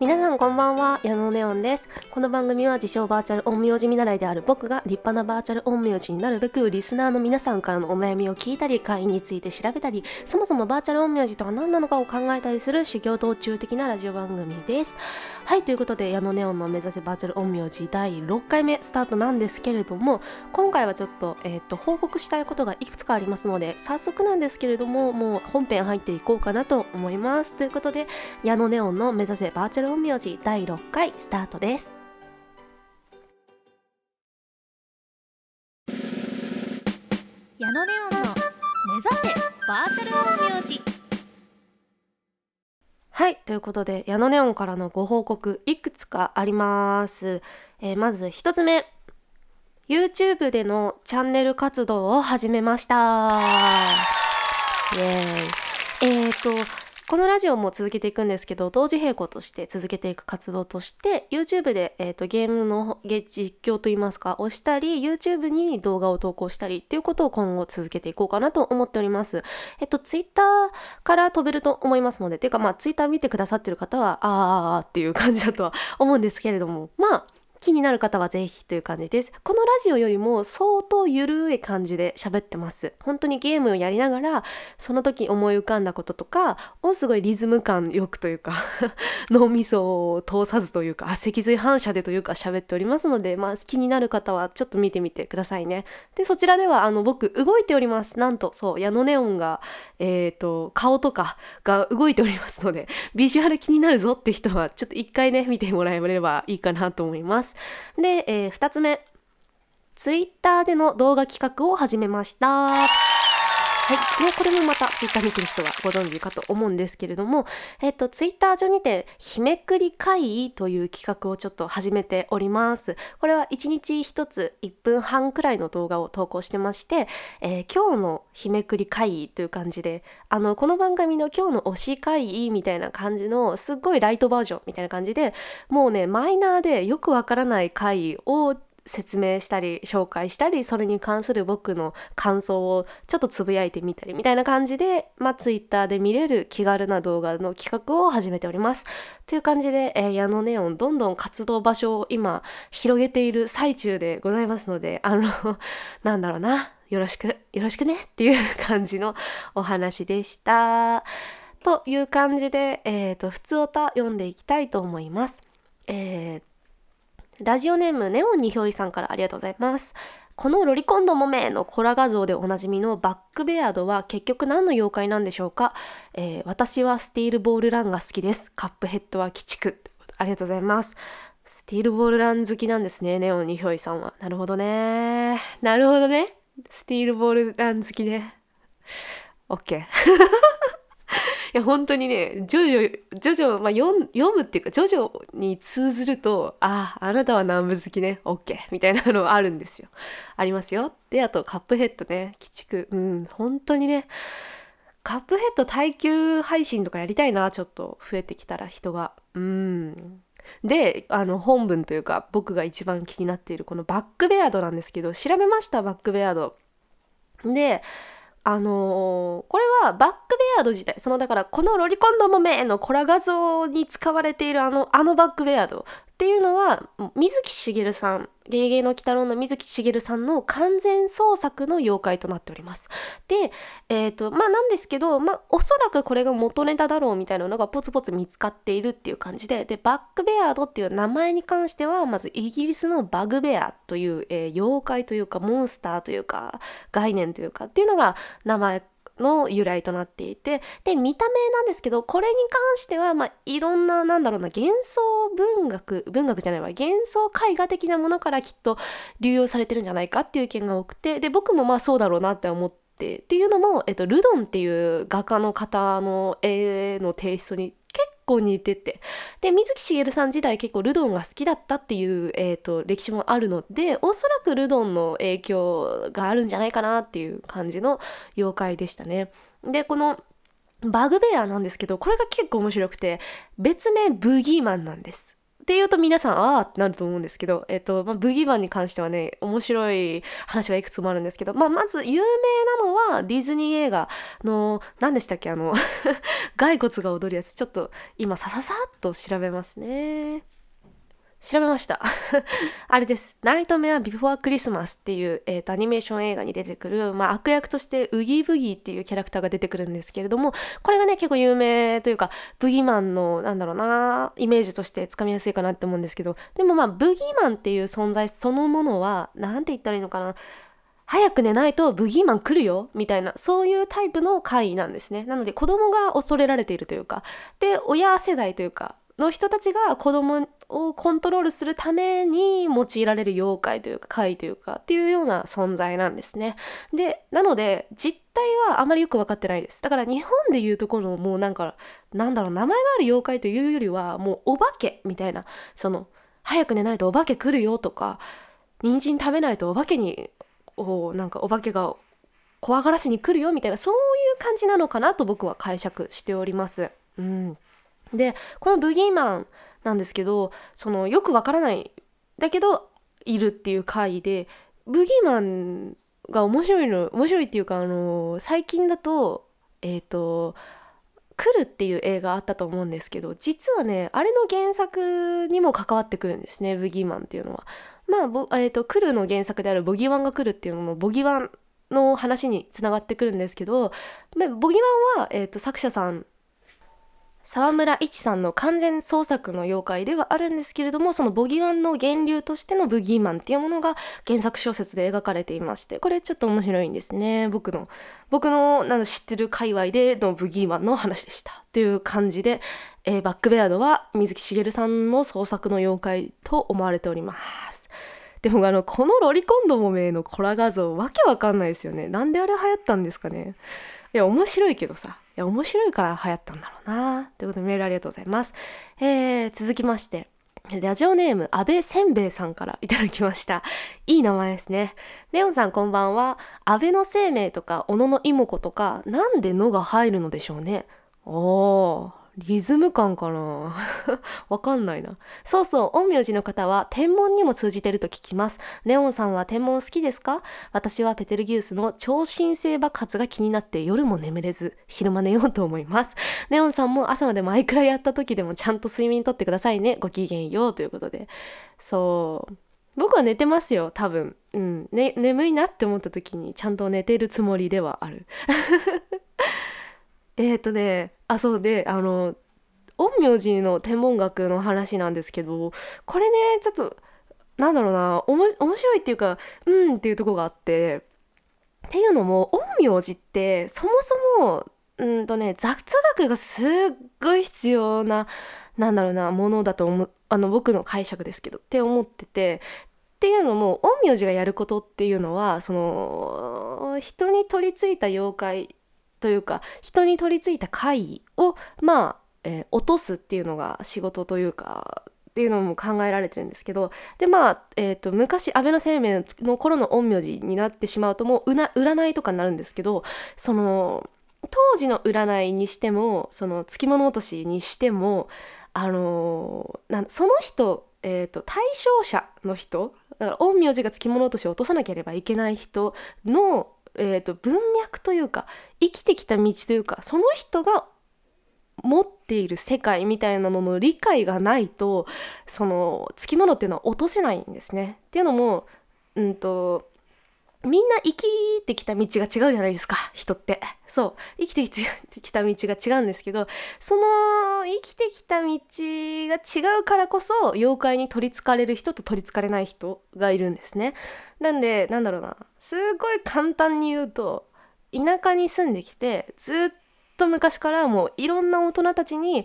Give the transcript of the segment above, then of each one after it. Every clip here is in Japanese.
皆さんこんばんは矢野ネオンです。この番組は自称バーチャル陰陽師見習いである僕が立派なバーチャル陰陽師になるべくリスナーの皆さんからのお悩みを聞いたり会員について調べたりそもそもバーチャル陰陽師とは何なのかを考えたりする修行道中的なラジオ番組です。はいということで矢野ネオンの目指せバーチャル陰陽師第6回目スタートなんですけれども今回はちょっと,、えーと、報告したいことがいくつかありますので早速なんですけれどももう本編入っていこうかなと思います。ということで矢野ネオンの目指せバーチャル陰陽師第6回スタートです矢野ネオンの目指せバーチャル陰陽師はいということで矢野ネオンからのご報告いくつかあります、えー、まず1つ目 YouTube でのチャンネル活動を始めましたイエーイえっ、ー、とこのラジオも続けていくんですけど同時並行として続けていく活動として YouTube で、えーと、ゲームの実況といいますかをしたり YouTube に動画を投稿したりっていうことを今後続けていこうかなと思っております。えっと Twitter から飛べると思いますのでていうかまあ Twitter 見てくださってる方はあーあーっていう感じだとは思うんですけれどもまあ気になる方はぜひという感じです。このラジオよりも相当ゆるい感じで喋ってます。本当にゲームをやりながら、その時思い浮かんだこととかをすごいリズム感よくというか 脳みそを通さずというか、脊髄反射でというか喋っておりますので、まあ気になる方はちょっと見てみてくださいね。で、そちらではあの僕動いております。なんと、そう、矢野ネオンが、えっ、ー、と、顔とかが動いておりますので、ビジュアル気になるぞって人はちょっと一回ね、見てもらえればいいかなと思います。で、えー、2つ目。ツイッターでの動画企画を始めました。はい。ね、これもまたツイッター見てる人はご存知かと思うんですけれども、えっと、ツイッター上にて、日めくり会議という企画をちょっと始めております。これは1日1つ1分半くらいの動画を投稿してまして、えー、今日の日めくり会議という感じで、あの、この番組の今日の推し会議みたいな感じの、すっごいライトバージョンみたいな感じで、もうね、マイナーでよくわからない会議を説明したり紹介したりそれに関する僕の感想をちょっとつぶやいてみたりみたいな感じで、まあ、Twitter で見れる気軽な動画の企画を始めております。という感じで、えー、矢野ネオンどんどん活動場所を今広げている最中でございますのであの なんだろうなよろしくよろしくねっていう感じのお話でした。という感じで、えーと、普通歌読んでいきたいと思います。えーラジオネームネオンにひょいさんからありがとうございます。このロリコンドモメのコラ画像でおなじみのバックベアードは結局何の妖怪なんでしょうか、えー、私はスティールボールランが好きです。カップヘッドは鬼畜。ありがとうございます。スティールボールラン好きなんですね、ネオンにひょいさんは。なるほどね。なるほどね。スティールボールラン好きね。OK。や本当にねジョジョジョジョ、まあ、読むっていうかジョジョに通ずるとあああなたは南部好きね。OK みたいなのあるんですよ。ありますよ。であとカップヘッドね。鬼畜。うん本当にね。カップヘッド耐久配信とかやりたいな。ちょっと増えてきたら人が。うん。であの本文というか僕が一番気になっているこのバックベアードなんですけど調べましたバックベアード。であのー、これはバックベアード自体そのだからこのロリコンの豆のコラ画像に使われているあのあのバックベアードっていうのは水木しげるさん「ゲゲゲの鬼太郎」の水木しげるさんの完全創作の妖怪となっております。で、えっ、ー、とまあなんですけど、まあ、おそらくこれが元ネタだろうみたいなのがポツポツ見つかっているっていう感じででバックベアードっていう名前に関してはまずイギリスのバグベアという、えー、妖怪というかモンスターというか概念というかっていうのが名前の由来となっていてで見た目なんですけどこれに関しては、まあ、いろんななんだろうな幻想文学文学じゃないわ幻想絵画的なものからきっと流用されてるんじゃないかっていう意見が多くてで僕もまあそうだろうなって思って。っていうのも、えっと、ルドンっていう画家の方の絵のテイストに構似ててで水木しげるさん自体結構ルドンが好きだったっていう、えーと、歴史もあるのでおそらくルドンの影響があるんじゃないかなっていう感じの妖怪でしたね。でこのバグベアなんですけどこれが結構面白くて別名ブギーマンなんです。って言うと皆さんああってなると思うんですけど、えっとまあ、ブギーバンに関してはね面白い話がいくつもあるんですけど、まあ、まず有名なのはディズニー映画の何でしたっけあの 骸骨が踊るやつちょっと今さささっと調べますね。調べました。あれです「ナイトメア・ビフォー・クリスマス」っていう、えーと、アニメーション映画に出てくる、まあ、悪役としてウギーブギーっていうキャラクターが出てくるんですけれどもこれがね結構有名というかブギーマンのなんだろうなイメージとしてつかみやすいかなって思うんですけどでもまあブギーマンっていう存在そのものは何て言ったらいいのかな早く寝ないとブギーマン来るよみたいなそういうタイプの怪異なんですね。なので子供が恐れられているというかで親世代というかの人たちが子供をコントロールするために用いられる妖怪というか怪というかっていうような存在なんですね。でなので実態はあまりよく分かってないです。だから日本でいうところもうなんかなんだろう名前がある妖怪というよりはもうお化けみたいなその早く寝ないとお化け来るよとか人参食べないとお化けにおなんかお化けが怖がらせに来るよみたいなそういう感じなのかなと僕は解釈しております。うんでこのブギーマンなんですけどそのよくわからないだけどいるっていう回でブギーマンが面白いの面白いっていうかあの最近だとえっ、ー、と「来る」っていう映画あったと思うんですけど実はねあれの原作にも関わってくるんですねブギーマンっていうのは。まあ、えーと、来るの原作であるボギーワンが来るっていうのもボギーワンの話につながってくるんですけどボギーワンは、えーと作者さん沢村一さんの完全創作の妖怪ではあるんですけれどもそのボギーワンの源流としてのブギーマンっていうものが原作小説で描かれていましてこれちょっと面白いんですね。僕の僕のなん知ってる界隈でのブギーマンの話でしたっていう感じで、えー、バックベアードは水木しげるさんの創作の妖怪と思われております。でもあのこのロリコンどもめのコラ画像わけわかんないですよね。なんであれ流行ったんですかね。いや面白いけどさ。や面白いから流行ったんだろうなということでメールありがとうございます、えー、続きまして。ラジオネーム安倍せんべいさんからいただきました。いい名前ですね。レオンさんこんばんは。安倍の生命とか小野の妹子とかなんでのが入るのでしょうね。おー。リズム感かな？わかんないな。そうそう、陰陽師の方は天文にも通じてると聞きます。ネオンさんは天文好きですか？私はペテルギウスの超新星爆発が気になって夜も眠れず、昼間寝ようと思います。ネオンさんも朝までマイクラやった時でもちゃんと睡眠とってくださいね。ごきげんようということで。そう。僕は寝てますよ、多分。うん。ね、眠いなって思った時にちゃんと寝てるつもりではある。えっ、とねあそうであの陰陽師の天文学の話なんですけどこれねちょっとなんだろうなおも面白いっていうかうんっていうとこがあってっていうのも陰陽師ってそもそもうんとね雑学がすっごい必要ななんだろうなものだと思うあの僕の解釈ですけどって思っててっていうのも陰陽師がやることっていうのはその人に取り付いた妖怪というか人に取り付いた怪異をまあ、えー、落とすっていうのが仕事というかっていうのも考えられてるんですけどでまあ、えーと、昔安倍の生命の頃の陰陽師になってしまうともう占いとかになるんですけどその当時の占いにしてもそのつきもの落としにしてもあのー、その人、えーと、対象者の人だから陰陽師がつきもの落としを落とさなければいけない人のえーと、文脈というか生きてきた道というかその人が持っている世界みたいなのの理解がないとそのつきものっていうのは落とせないんですね。っていうのも、うんとみんな生きてきた道が違うじゃないですか人って。そう。生きてきた道が違うんですけどその生きてきた道が違うからこそ妖怪に取りつかれる人と取りつかれない人がいるんですね。なんでなんだろうな。すごい簡単に言うと田舎に住んできてずっと昔からもういろんな大人たちに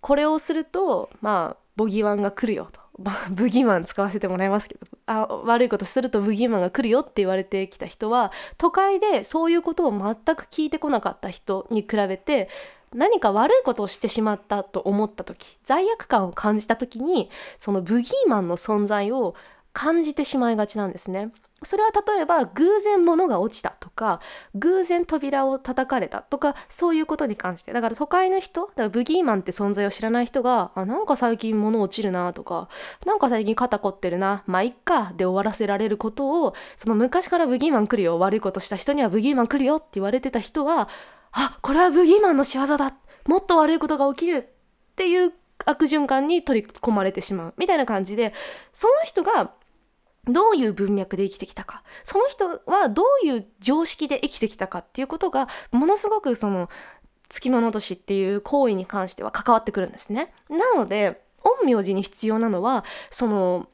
これをするとまあボギワンが来るよと。ま ブギーマン使わせてもらいますけどあ悪いことするとブギーマンが来るよって言われてきた人は都会でそういうことを全く聞いてこなかった人に比べて何か悪いことをしてしまったと思った時罪悪感を感じた時にそのブギーマンの存在を感じてしまいがちなんですね。それは例えば偶然物が落ちたとか偶然扉を叩かれたとかそういうことに関して。だから都会の人だからブギーマンって存在を知らない人があなんか最近物落ちるなとかなんか最近肩凝ってるなまあいっかで終わらせられることをその昔からブギーマン来るよ悪いことした人にはブギーマン来るよって言われてた人はあこれはブギーマンの仕業だもっと悪いことが起きるっていう悪循環に取り込まれてしまうみたいな感じでその人がどういう文脈で生きてきたかその人はどういう常識で生きてきたかっていうことがものすごくそのつきもの年っていう行為に関しては関わってくるんですね。なので陰陽師に必要なのはその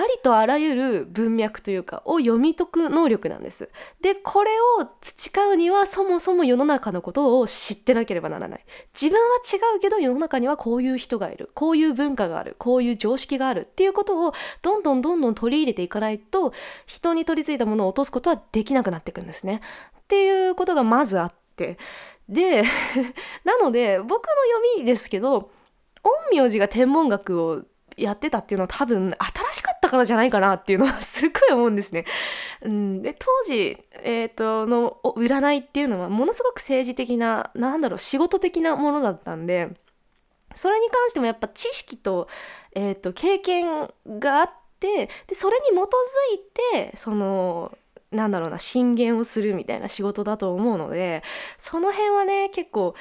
ありとあらゆる文脈というかを読み解く能力なんです。でこれを培うにはそもそも世の中のことを知ってなければならない。自分は違うけど世の中にはこういう人がいるこういう文化があるこういう常識があるっていうことをどんどんどんどん取り入れていかないと人に取り付いたものを落とすことはできなくなっていくんですね。っていうことがまずあってで なので僕の読みですけど陰陽師が天文学をやってたっていうのは多分新しかったからじゃないかなっていうのはすっごい思うんですね。うん、で当時、えーと、の占いっていうのはものすごく政治的な何だろう仕事的なものだったんでそれに関してもやっぱ知識と,、えーと、経験があってでそれに基づいてそのなんだろうな進言をするみたいな仕事だと思うのでその辺はね結構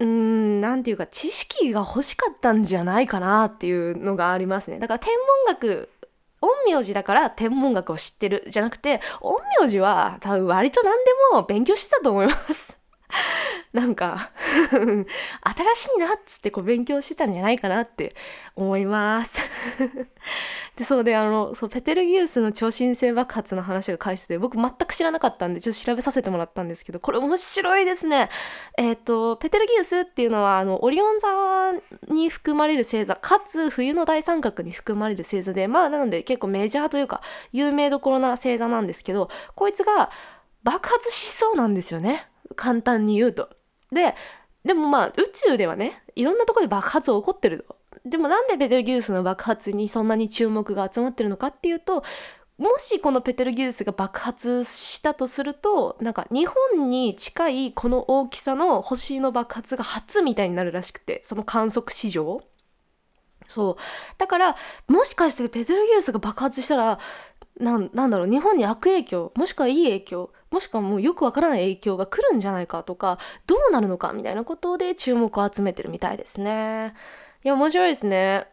うん、なんていうか、知識が欲しかったんじゃないかなっていうのがありますね。だから天文学、陰陽師だから天文学を知ってるじゃなくて、陰陽師は多分割と何でも勉強してたと思います。なんか 新しいなっつってこう勉強してたんじゃないかなって思います。でそうであのそうペテルギウスの超新星爆発の話が返してて僕全く知らなかったんでちょっと調べさせてもらったんですけどこれ面白いですね。えっ、ー、とペテルギウスっていうのはあのオリオン座に含まれる星座かつ冬の大三角に含まれる星座でまあなので結構メジャーというか有名どころな星座なんですけどこいつが爆発しそうなんですよね。簡単に言うと。ででもまあ宇宙ではねいろんなとこで爆発起こってると。でもなんでペテルギウスの爆発にそんなに注目が集まってるのかっていうともしこのペテルギウスが爆発したとするとなんか日本に近いこの大きさの星の爆発が初みたいになるらしくてその観測史上そうだからもしかしてペテルギウスが爆発したらなんなんだろう日本に悪影響もしくはいい影響もしくはもうよくわからない影響が来るんじゃないかとかどうなるのかみたいなことで注目を集めてるみたいですね。いや面白いですね。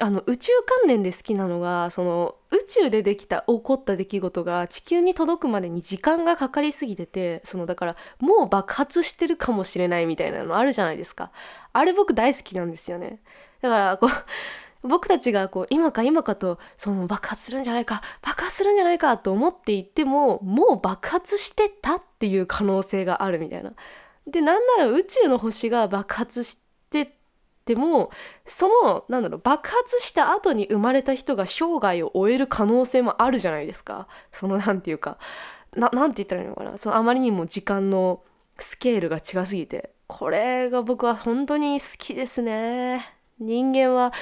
あの宇宙関連で好きなのがその宇宙でできた起こった出来事が地球に届くまでに時間がかかりすぎててそのだからもう爆発してるかもしれないみたいなのあるじゃないですかあれ僕大好きなんですよねだからこう僕たちがこう今か今かとその爆発するんじゃないか爆発するんじゃないかと思っていてももう爆発してたっていう可能性があるみたいな。でなんなら宇宙の星が爆発しててもそのなんだろう爆発した後に生まれた人が生涯を終える可能性もあるじゃないですか。そのなんていうかななんて言ったらいいのかなそのあまりにも時間のスケールが違すぎてこれが僕は本当に好きですね。人間は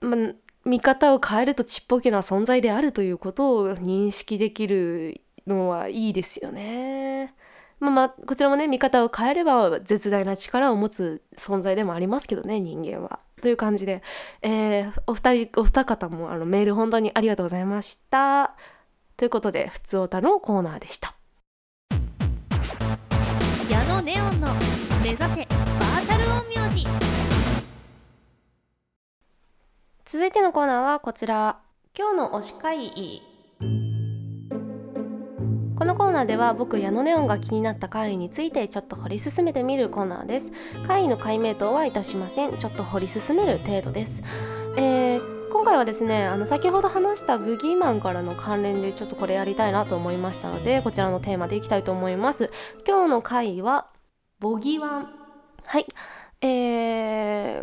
ま、見方を変えるとちっぽけな存在であるということを認識できるのはいいですよね。まあまあこちらもね見方を変えれば絶大な力を持つ存在でもありますけどね人間は。という感じで、えー、お二人お二方もあのメール本当にありがとうございました。ということで「ふつおた」のコーナーでした。矢野ネオンの目指せ続いてのコーナーはこちら。今日の推し会このコーナーでは僕矢野ネオンが気になった会議についてちょっと掘り進めてみるコーナーです。会議の解明等はいたしません。ちょっと掘り進める程度です、えー、今回はですねあの先ほど話したブギーマンからの関連でちょっとこれやりたいなと思いましたのでこちらのテーマでいきたいと思います。今日の会はボギワン。はい。え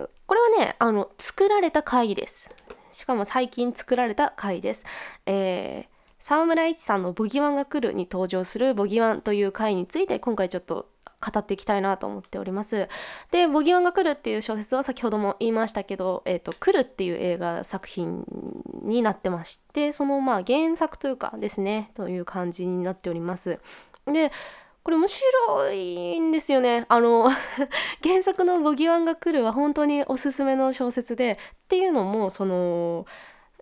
ー、これはねあの作られた会です。しかも最近作られた会です。えー、沢村一さんの「ボギワンが来る」に登場する「ボギワン」という回について今回ちょっと語っていきたいなと思っておりますで「ボギワンが来る」っていう小説は先ほども言いましたけど「えーと、来る」っていう映画作品になってましてそのまあ原作というかですねという感じになっておりますでこれ面白いんですよね。あの 原作の「ボギワンが来る」は本当におすすめの小説でっていうのもその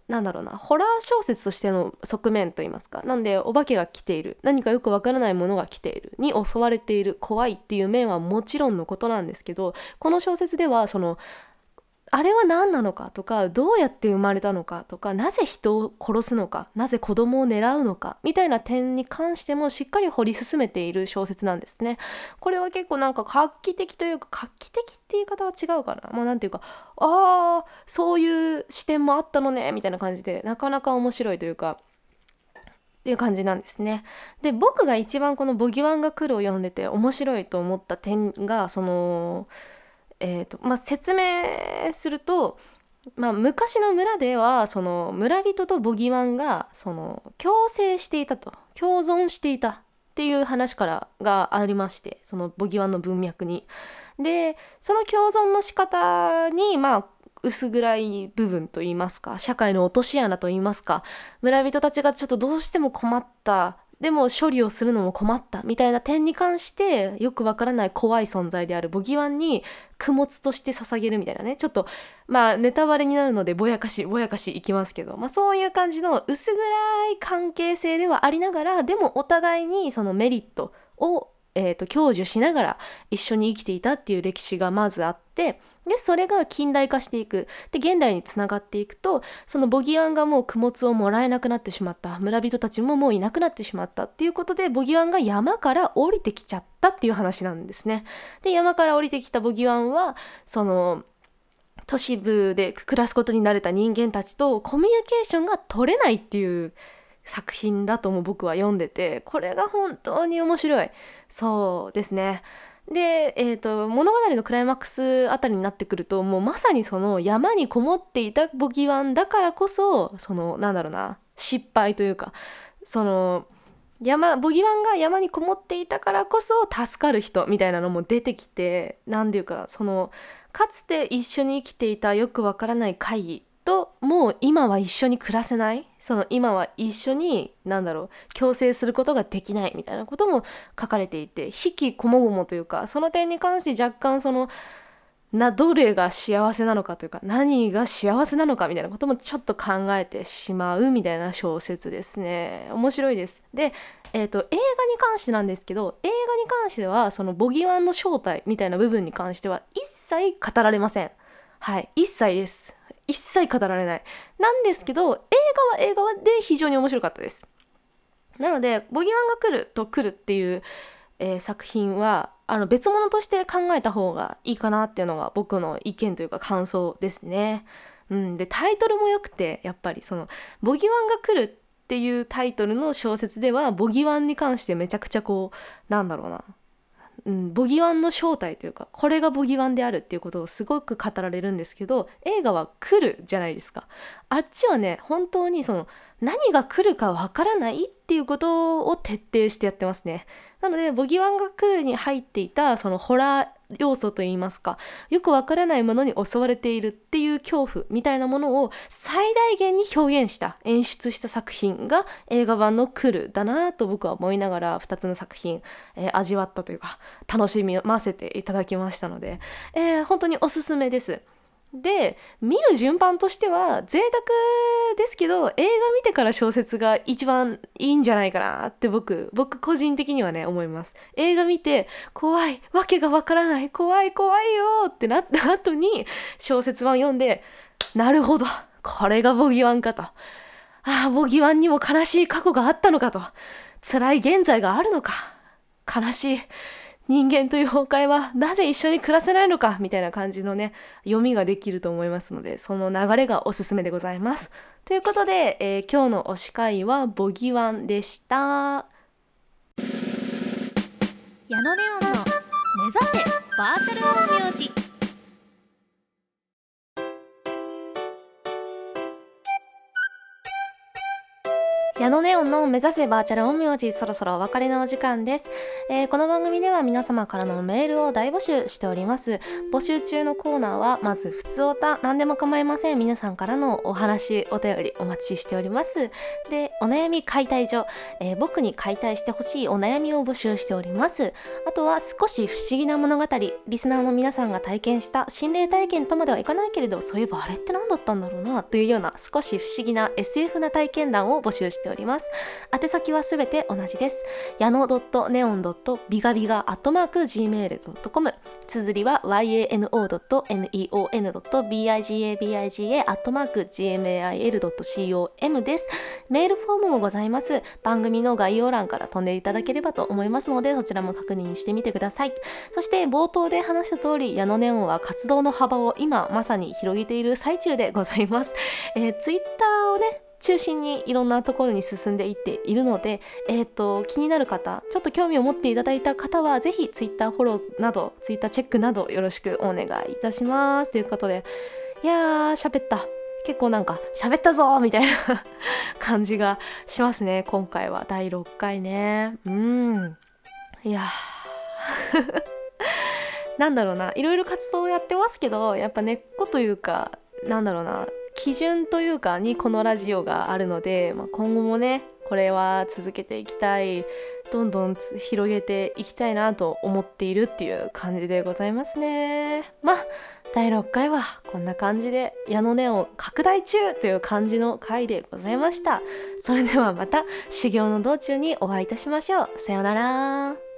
なんだろうなホラー小説としての側面といいますかなんでお化けが来ている何かよくわからないものが来ているに襲われている怖いっていう面はもちろんのことなんですけどこの小説ではそのあれは何なのかとかどうやって生まれたのかとかなぜ人を殺すのかなぜ子供を狙うのかみたいな点に関してもしっかり掘り進めている小説なんですね。これは結構なんか画期的というか画期的って言い方は違うかな。まあなんていうかああそういう視点もあったのねみたいな感じでなかなか面白いというか。っていう感じなんですね。で僕が一番この「ボギワンが来る」を読んでて面白いと思った点がそのえーとまあ、説明すると、まあ、昔の村ではその村人とボギワンがその共生していたと共存していたっていう話からがありましてそのボギワンの文脈に。でその共存の仕方にまあ薄暗い部分といいますか社会の落とし穴といいますか村人たちがちょっとどうしても困ったでも処理をするのも困ったみたいな点に関してよくわからない怖い存在であるボギワンに供物として捧げるみたいなね。ちょっとまあネタバレになるのでぼやかしぼやかしいきますけど、まあ、そういう感じの薄暗い関係性ではありながらでもお互いにそのメリットを、えーと、享受しながら一緒に生きていたっていう歴史がまずあってでそれが近代化していくで現代につながっていくとそのボギワンがもう供物をもらえなくなってしまった村人たちももういなくなってしまったっていうことでボギワンが山から降りてきちゃったっていう話なんですね。で山から降りてきたボギワンはその都市部で暮らすことに慣れた人間たちとコミュニケーションが取れないっていう作品だとも僕は読んでてこれが本当に面白いそうですね。で、えーと、物語のクライマックスあたりになってくるともうまさにその山にこもっていたボギワンだからこそそのなんだろうな失敗というかその山ボギワンが山にこもっていたからこそ助かる人みたいなのも出てきて何ていうかそのかつて一緒に生きていたよくわからない会議ともう今は一緒に暮らせない？その今は一緒に何だろう共生することができないみたいなことも書かれていて引きこもごもというかその点に関して若干そのなどれが幸せなのかというか何が幸せなのかみたいなこともちょっと考えてしまうみたいな小説ですね。面白いです。で、えーと、映画に関してなんですけど映画に関してはそのボギワンの正体みたいな部分に関しては一切語られません。はい一切です。一切語られない。なんですけど、映画は映画で非常に面白かったです。なので、ボギワンが来ると来るっていう、えー、作品は、あの別物として考えた方がいいかなっていうのが僕の意見というか感想ですね。うん、でタイトルも良くてやっぱりその「ボギワンが来る」っていうタイトルの小説ではボギワンに関してめちゃくちゃこうなんだろうなうん、ボギワンの正体というかこれがボギワンであるっていうことをすごく語られるんですけど映画は来るじゃないですか。あっちはね本当にその何が来るかわからないっていうことを徹底してやってますね。なのでボギワンが来るに入っていたそのホラー要素といいますかよくわからないものに襲われているっていう恐怖みたいなものを最大限に表現した演出した作品が映画版の「来る」だなと僕は思いながら2つの作品、えー、味わったというか楽しみませていただきましたので、えー、本当におすすめです。で見る順番としては贅沢ですけど映画見てから小説が一番いいんじゃないかなって僕僕個人的にはね思います。映画見て怖いわけがわからない怖い怖いよってなった後に小説版読んでなるほどこれがボギワンかとああボギワンにも悲しい過去があったのかと辛い現在があるのか悲しい人間という崩壊はなぜ一緒に暮らせないのかみたいな感じのね読みができると思いますのでその流れがおすすめでございます。ということで、えー、今日の推し会はボギワンでした。矢野ネオンの目指せバーチャル音名字矢矢野ネオンの目指せバーチャル陰陽師そろそろお別れのお時間です、えーこの番組では皆様からのメールを大募集しております。募集中のコーナーはまず普通おた何でも構いません。皆さんからのお話お便りお待ちしております。でお悩み解体所、えー僕に解体してほしいお悩みを募集しております。あとは少し不思議な物語。リスナーの皆さんが体験した心霊体験とまではいかないけれどそういえばあれって何だったんだろうな。というような少し不思議な SF な体験談を募集してております。宛先はすべて同じです。矢野 .neon. ビガビガ .gmail.com 綴りは yano.neon.bigabiga.gmail.com です。メールフォームもございます。番組の概要欄から飛んでいただければと思いますのでそちらも確認してみてください。そして冒頭で話した通り矢野ネオンは活動の幅を今まさに広げている最中でございます、えー、ツイッターをね中心にいろんなところに進んでいっているので、えー、と気になる方ちょっと興味を持っていただいた方はぜひツイッターフォローなどツイッターチェックなどよろしくお願いいたします。ということでいやー喋った。結構なんか喋ったぞみたいな 感じがしますね今回は。第6回ね。うん。いやー。なんだろうな。いろいろ活動をやってますけどやっぱ根っこというかなんだろうな。基準というかにこのラジオがあるので、まあ、今後もねこれは続けていきたいどんどん広げていきたいなと思っているっていう感じでございますね。まあ第6回はこんな感じで矢の根を拡大中という感じの回でございました。それではまた修行の道中にお会いいたしましょう。さようなら。